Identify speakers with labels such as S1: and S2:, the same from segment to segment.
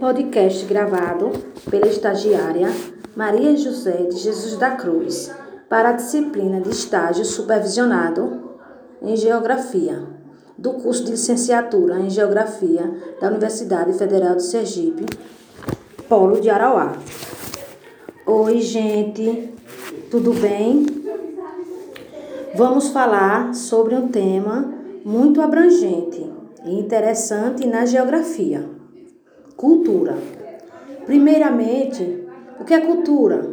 S1: podcast gravado pela estagiária Maria José de Jesus da Cruz para a disciplina de estágio supervisionado em Geografia do curso de licenciatura em Geografia da Universidade Federal de Sergipe, Polo de Arauá. Oi, gente, tudo bem? Vamos falar sobre um tema muito abrangente e interessante na geografia: cultura. Primeiramente, o que é cultura?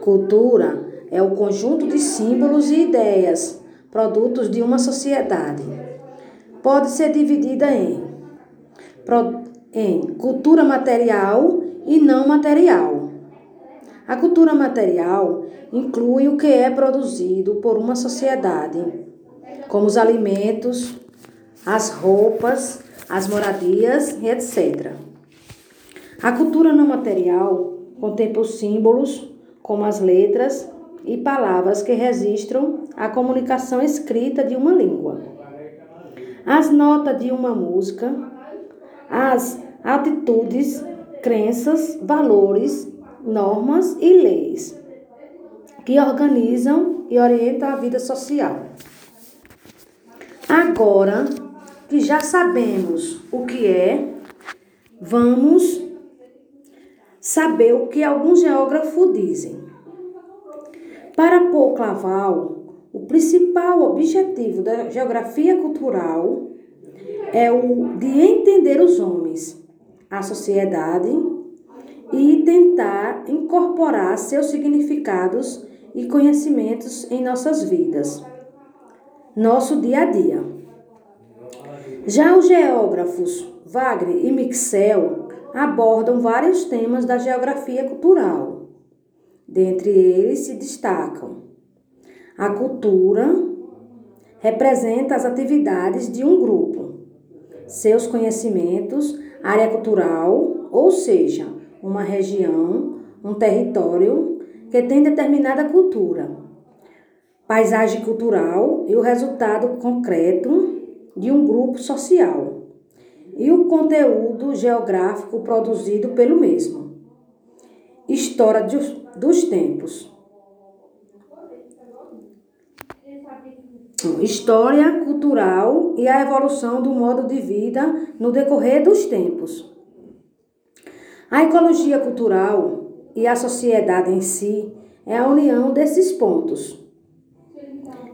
S1: Cultura é o conjunto de símbolos e ideias, produtos de uma sociedade. Pode ser dividida em, em cultura material e não material. A cultura material inclui o que é produzido por uma sociedade, como os alimentos, as roupas, as moradias etc. A cultura não material contempla os símbolos, como as letras e palavras que registram a comunicação escrita de uma língua, as notas de uma música, as atitudes, crenças, valores, normas e leis que organizam e orientam a vida social. Agora, que já sabemos o que é, vamos saber o que alguns geógrafos dizem. Para Paul Claval, o principal objetivo da geografia cultural é o de entender os homens, a sociedade e tentar incorporar seus significados e conhecimentos em nossas vidas, nosso dia a dia. Já os geógrafos Wagner e Mixel abordam vários temas da geografia cultural. Dentre eles se destacam a cultura representa as atividades de um grupo, seus conhecimentos, área cultural, ou seja, uma região, um território que tem determinada cultura, paisagem cultural e o resultado concreto de um grupo social e o conteúdo geográfico produzido pelo mesmo. História dos tempos. História cultural e a evolução do modo de vida no decorrer dos tempos. A ecologia cultural e a sociedade em si é a união desses pontos.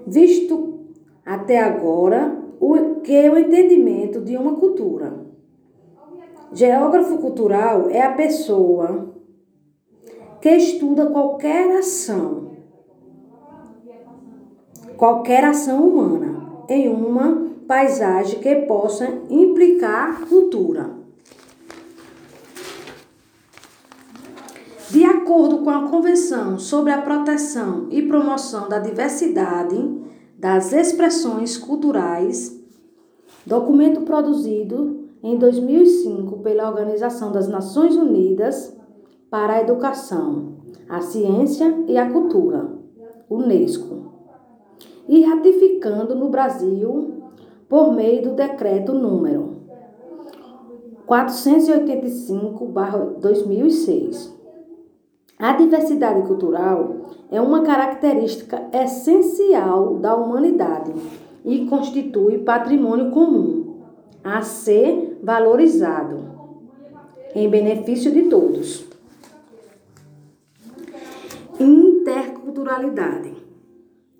S1: Visto até agora o que é o entendimento de uma cultura. Geógrafo cultural é a pessoa que estuda qualquer ação, qualquer ação humana em uma paisagem que possa implicar cultura. De acordo com a Convenção sobre a Proteção e Promoção da Diversidade, das expressões culturais, documento produzido em 2005 pela Organização das Nações Unidas para a Educação, a Ciência e a Cultura, UNESCO, e ratificando no Brasil por meio do decreto número 485/2006. A diversidade cultural é uma característica essencial da humanidade e constitui patrimônio comum a ser valorizado em benefício de todos. Interculturalidade.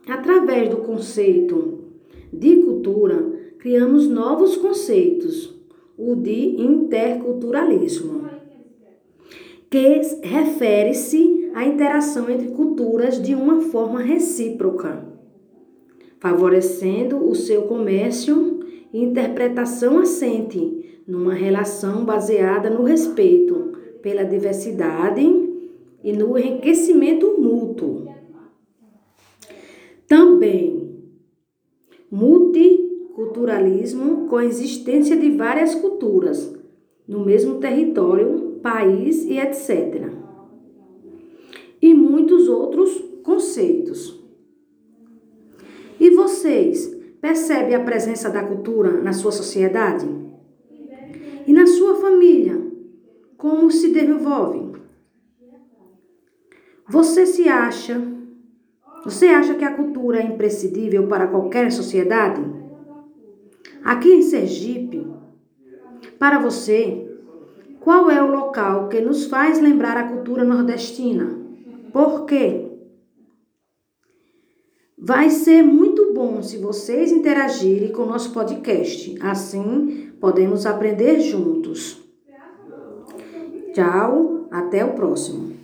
S1: Através do conceito de cultura, criamos novos conceitos, o de interculturalismo, que refere-se a interação entre culturas de uma forma recíproca, favorecendo o seu comércio e interpretação assente numa relação baseada no respeito pela diversidade e no enriquecimento mútuo. Também multiculturalismo com a existência de várias culturas no mesmo território, país e etc e muitos outros conceitos. E vocês percebem a presença da cultura na sua sociedade? E na sua família? como se desenvolve? Você se acha, você acha que a cultura é imprescindível para qualquer sociedade? Aqui em Sergipe, para você, qual é o local que nos faz lembrar a cultura nordestina? Por quê? Vai ser muito bom se vocês interagirem com o nosso podcast. Assim, podemos aprender juntos. Tchau, até o próximo.